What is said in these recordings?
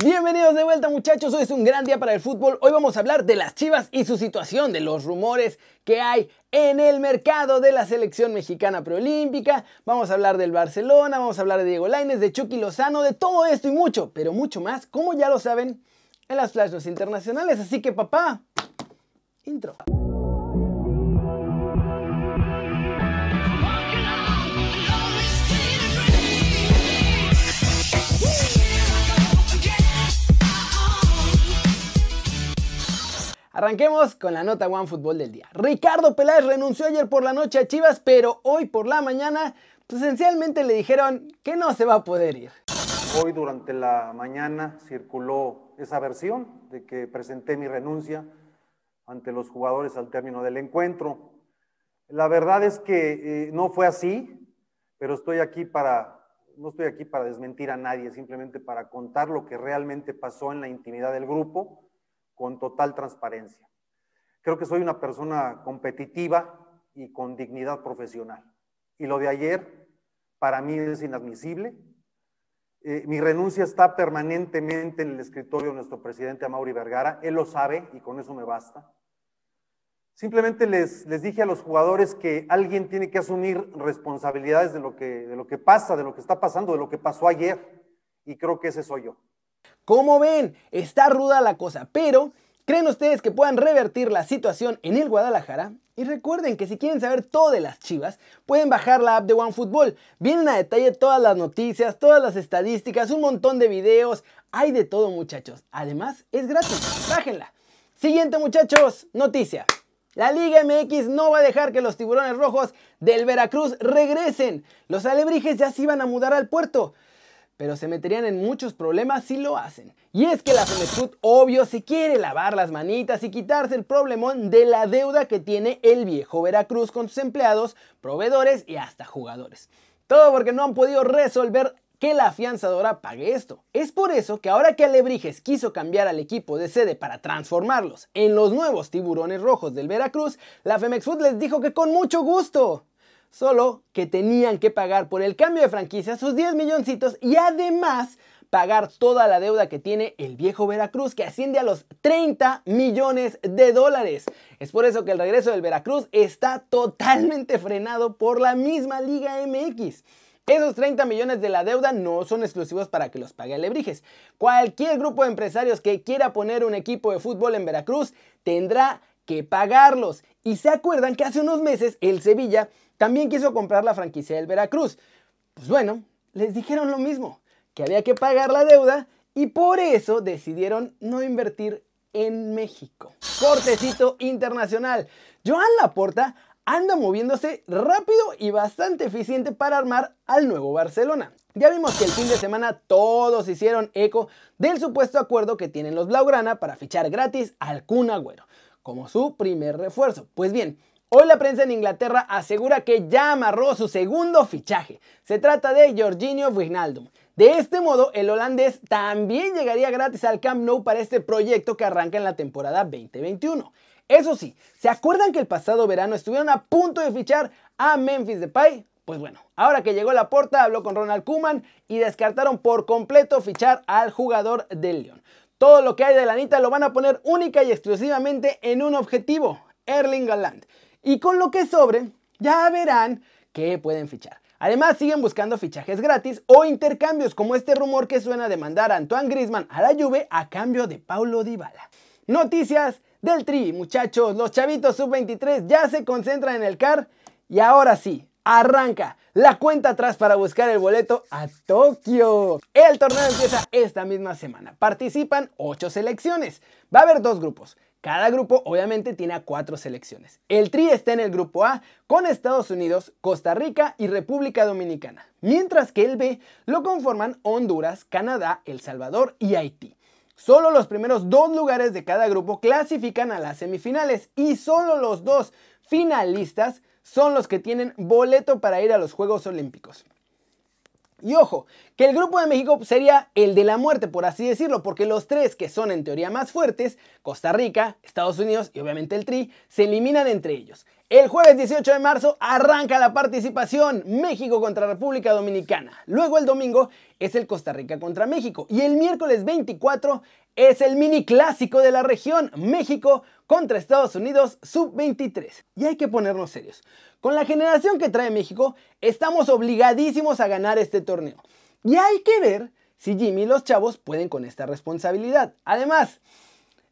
Bienvenidos de vuelta muchachos, hoy es un gran día para el fútbol. Hoy vamos a hablar de las Chivas y su situación, de los rumores que hay en el mercado de la selección mexicana preolímpica. Vamos a hablar del Barcelona, vamos a hablar de Diego Lainez, de Chucky Lozano, de todo esto y mucho, pero mucho más, como ya lo saben, en las flashes internacionales. Así que papá, intro. Arranquemos con la nota One Fútbol del día. Ricardo Peláez renunció ayer por la noche a Chivas, pero hoy por la mañana, esencialmente le dijeron que no se va a poder ir. Hoy durante la mañana circuló esa versión de que presenté mi renuncia ante los jugadores al término del encuentro. La verdad es que eh, no fue así, pero estoy aquí para, no estoy aquí para desmentir a nadie, simplemente para contar lo que realmente pasó en la intimidad del grupo con total transparencia. Creo que soy una persona competitiva y con dignidad profesional. Y lo de ayer para mí es inadmisible. Eh, mi renuncia está permanentemente en el escritorio de nuestro presidente Amaury Vergara. Él lo sabe y con eso me basta. Simplemente les, les dije a los jugadores que alguien tiene que asumir responsabilidades de lo, que, de lo que pasa, de lo que está pasando, de lo que pasó ayer. Y creo que ese soy yo. Como ven, está ruda la cosa, pero ¿creen ustedes que puedan revertir la situación en el Guadalajara? Y recuerden que si quieren saber todo de las chivas, pueden bajar la app de OneFootball. Vienen a detalle todas las noticias, todas las estadísticas, un montón de videos. Hay de todo muchachos. Además, es gratis. Bájenla. Siguiente muchachos, noticia. La Liga MX no va a dejar que los tiburones rojos del Veracruz regresen. Los alebrijes ya se iban a mudar al puerto pero se meterían en muchos problemas si lo hacen. Y es que la Femetrut obvio se quiere lavar las manitas y quitarse el problemón de la deuda que tiene el viejo Veracruz con sus empleados, proveedores y hasta jugadores. Todo porque no han podido resolver que la afianzadora pague esto. Es por eso que ahora que Alebrijes quiso cambiar al equipo de sede para transformarlos en los nuevos tiburones rojos del Veracruz, la Femex Food les dijo que con mucho gusto solo que tenían que pagar por el cambio de franquicia sus 10 milloncitos y además pagar toda la deuda que tiene el viejo Veracruz, que asciende a los 30 millones de dólares. Es por eso que el regreso del Veracruz está totalmente frenado por la misma Liga MX. Esos 30 millones de la deuda no son exclusivos para que los pague Alebrijes. Cualquier grupo de empresarios que quiera poner un equipo de fútbol en Veracruz tendrá que pagarlos. Y se acuerdan que hace unos meses el Sevilla también quiso comprar la franquicia del Veracruz. Pues bueno, les dijeron lo mismo, que había que pagar la deuda y por eso decidieron no invertir en México. Cortecito internacional. Joan Laporta anda moviéndose rápido y bastante eficiente para armar al nuevo Barcelona. Ya vimos que el fin de semana todos hicieron eco del supuesto acuerdo que tienen los Blaugrana para fichar gratis al Kun Agüero como su primer refuerzo. Pues bien, Hoy la prensa en Inglaterra asegura que ya amarró su segundo fichaje. Se trata de Jorginho Wijnaldum. De este modo, el holandés también llegaría gratis al Camp Nou para este proyecto que arranca en la temporada 2021. Eso sí, ¿se acuerdan que el pasado verano estuvieron a punto de fichar a Memphis Depay? Pues bueno, ahora que llegó la porta, habló con Ronald Koeman y descartaron por completo fichar al jugador del León. Todo lo que hay de la Anita lo van a poner única y exclusivamente en un objetivo, Erling Haaland. Y con lo que sobre, ya verán que pueden fichar. Además, siguen buscando fichajes gratis o intercambios, como este rumor que suena de mandar a Antoine Grisman a la Juve a cambio de Paulo Dybala. Noticias del Tri, muchachos, los chavitos sub-23 ya se concentran en el CAR y ahora sí, arranca la cuenta atrás para buscar el boleto a Tokio. El torneo empieza esta misma semana. Participan 8 selecciones. Va a haber dos grupos. Cada grupo obviamente tiene a cuatro selecciones. El Tri está en el grupo A con Estados Unidos, Costa Rica y República Dominicana, mientras que el B lo conforman Honduras, Canadá, El Salvador y Haití. Solo los primeros dos lugares de cada grupo clasifican a las semifinales y solo los dos finalistas son los que tienen boleto para ir a los Juegos Olímpicos. Y ojo, que el grupo de México sería el de la muerte, por así decirlo, porque los tres que son en teoría más fuertes, Costa Rica, Estados Unidos y obviamente el Tri, se eliminan entre ellos. El jueves 18 de marzo arranca la participación México contra República Dominicana. Luego el domingo es el Costa Rica contra México. Y el miércoles 24 es el mini clásico de la región México contra Estados Unidos sub-23. Y hay que ponernos serios. Con la generación que trae México, estamos obligadísimos a ganar este torneo. Y hay que ver si Jimmy y los chavos pueden con esta responsabilidad. Además,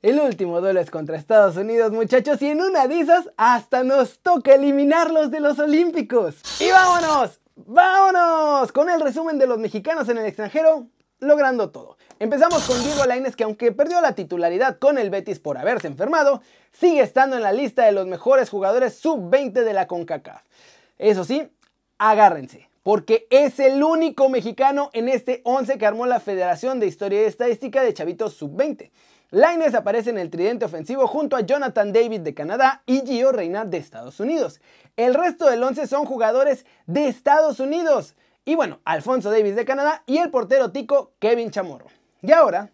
el último duelo es contra Estados Unidos, muchachos, y en una de esas hasta nos toca eliminarlos de los Olímpicos. Y vámonos, vámonos con el resumen de los mexicanos en el extranjero, logrando todo. Empezamos con Diego Lainez que aunque perdió la titularidad con el Betis por haberse enfermado, sigue estando en la lista de los mejores jugadores sub-20 de la CONCACAF. Eso sí, agárrense, porque es el único mexicano en este 11 que armó la Federación de Historia y Estadística de Chavitos sub-20. Lainez aparece en el tridente ofensivo junto a Jonathan David de Canadá y Gio Reina de Estados Unidos. El resto del 11 son jugadores de Estados Unidos. Y bueno, Alfonso Davis de Canadá y el portero tico Kevin Chamorro. Y ahora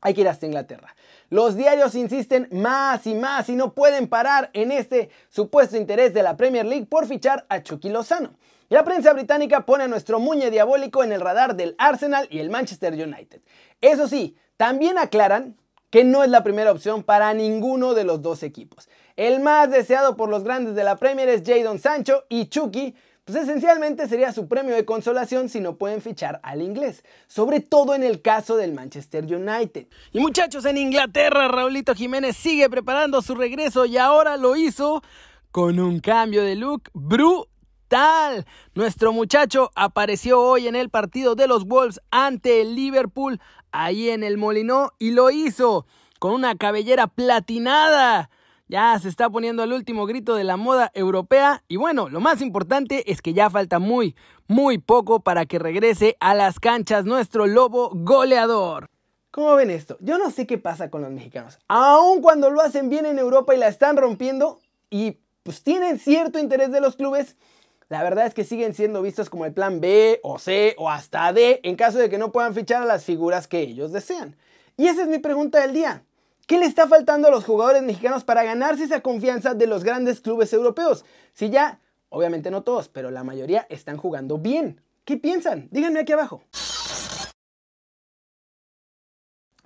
hay que ir hasta Inglaterra. Los diarios insisten más y más y no pueden parar en este supuesto interés de la Premier League por fichar a Chucky Lozano. La prensa británica pone a nuestro muñe diabólico en el radar del Arsenal y el Manchester United. Eso sí, también aclaran que no es la primera opción para ninguno de los dos equipos. El más deseado por los grandes de la Premier es Jadon Sancho y Chucky pues esencialmente sería su premio de consolación si no pueden fichar al inglés, sobre todo en el caso del Manchester United. Y muchachos, en Inglaterra, Raulito Jiménez sigue preparando su regreso y ahora lo hizo con un cambio de look brutal. Nuestro muchacho apareció hoy en el partido de los Wolves ante el Liverpool, ahí en el Molinó, y lo hizo con una cabellera platinada ya se está poniendo el último grito de la moda europea y bueno, lo más importante es que ya falta muy, muy poco para que regrese a las canchas nuestro lobo goleador. ¿Cómo ven esto? Yo no sé qué pasa con los mexicanos. Aun cuando lo hacen bien en Europa y la están rompiendo y pues tienen cierto interés de los clubes, la verdad es que siguen siendo vistos como el plan B o C o hasta D en caso de que no puedan fichar a las figuras que ellos desean. Y esa es mi pregunta del día. ¿Qué le está faltando a los jugadores mexicanos para ganarse esa confianza de los grandes clubes europeos? Si ya, obviamente no todos, pero la mayoría están jugando bien. ¿Qué piensan? Díganme aquí abajo.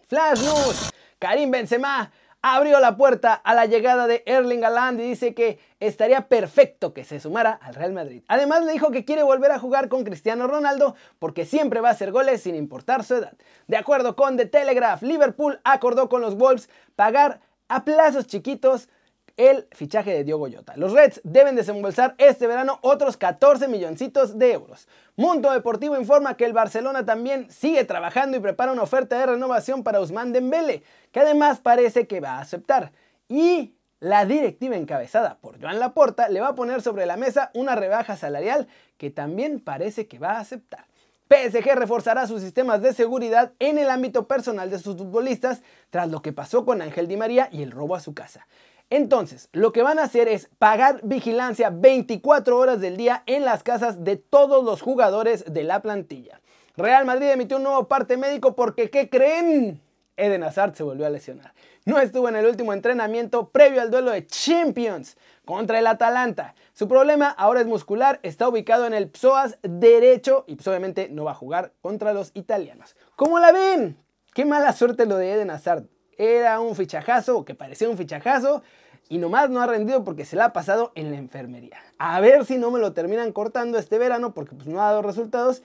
Flash News. Karim Benzema abrió la puerta a la llegada de Erling Haaland y dice que estaría perfecto que se sumara al Real Madrid. Además le dijo que quiere volver a jugar con Cristiano Ronaldo porque siempre va a hacer goles sin importar su edad. De acuerdo con The Telegraph, Liverpool acordó con los Wolves pagar a plazos chiquitos el fichaje de Diogo Jota. Los Reds deben desembolsar este verano otros 14 milloncitos de euros. Mundo Deportivo informa que el Barcelona también sigue trabajando y prepara una oferta de renovación para Usman Dembele, que además parece que va a aceptar. Y la directiva encabezada por Joan Laporta le va a poner sobre la mesa una rebaja salarial que también parece que va a aceptar. PSG reforzará sus sistemas de seguridad en el ámbito personal de sus futbolistas tras lo que pasó con Ángel Di María y el robo a su casa. Entonces, lo que van a hacer es pagar vigilancia 24 horas del día en las casas de todos los jugadores de la plantilla. Real Madrid emitió un nuevo parte médico porque, ¿qué creen? Eden Hazard se volvió a lesionar. No estuvo en el último entrenamiento previo al duelo de Champions contra el Atalanta. Su problema ahora es muscular, está ubicado en el psoas derecho y pues obviamente no va a jugar contra los italianos. ¿Cómo la ven? Qué mala suerte lo de Eden Hazard era un fichajazo que parecía un fichajazo y nomás no ha rendido porque se la ha pasado en la enfermería. A ver si no me lo terminan cortando este verano porque pues no ha dado resultados.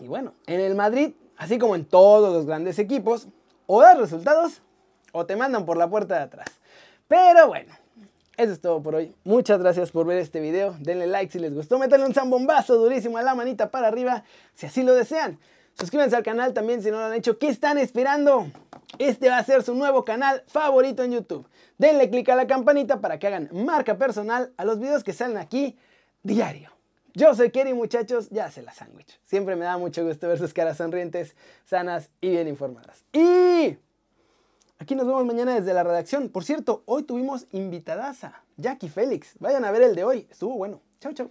Y bueno, en el Madrid, así como en todos los grandes equipos, o das resultados o te mandan por la puerta de atrás. Pero bueno, eso es todo por hoy. Muchas gracias por ver este video. Denle like si les gustó. Métanle un zambombazo durísimo a la manita para arriba si así lo desean. Suscríbanse al canal también si no lo han hecho. ¿Qué están esperando? Este va a ser su nuevo canal favorito en YouTube. Denle click a la campanita para que hagan marca personal a los videos que salen aquí diario. Yo soy Kerry muchachos, ya se la sándwich. Siempre me da mucho gusto ver sus caras sonrientes, sanas y bien informadas. Y aquí nos vemos mañana desde la redacción. Por cierto, hoy tuvimos invitadaza, Jackie Félix. Vayan a ver el de hoy, estuvo bueno. Chau, chau.